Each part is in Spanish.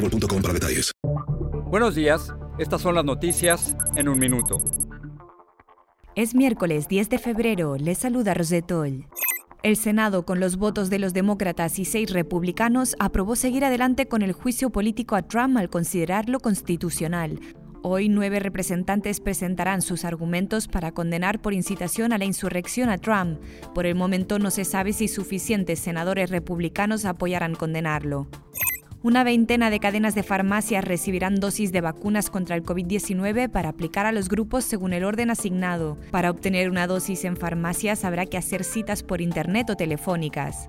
boostmobile.com para detalles. Buenos días, estas son las noticias en un minuto. Es miércoles 10 de febrero, les saluda Rosetol. El Senado, con los votos de los demócratas y seis republicanos, aprobó seguir adelante con el juicio político a Trump al considerarlo constitucional. Hoy nueve representantes presentarán sus argumentos para condenar por incitación a la insurrección a Trump. Por el momento no se sabe si suficientes senadores republicanos apoyarán condenarlo. Una veintena de cadenas de farmacias recibirán dosis de vacunas contra el COVID-19 para aplicar a los grupos según el orden asignado. Para obtener una dosis en farmacias habrá que hacer citas por internet o telefónicas.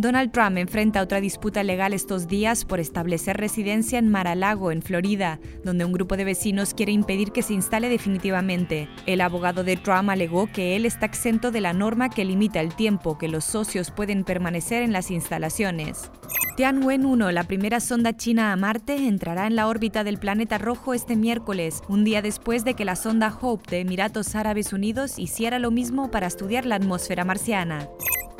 Donald Trump enfrenta otra disputa legal estos días por establecer residencia en Mar-a-Lago, en Florida, donde un grupo de vecinos quiere impedir que se instale definitivamente. El abogado de Trump alegó que él está exento de la norma que limita el tiempo que los socios pueden permanecer en las instalaciones. Tianwen-1, la primera sonda china a Marte, entrará en la órbita del planeta rojo este miércoles, un día después de que la sonda Hope de Emiratos Árabes Unidos hiciera lo mismo para estudiar la atmósfera marciana.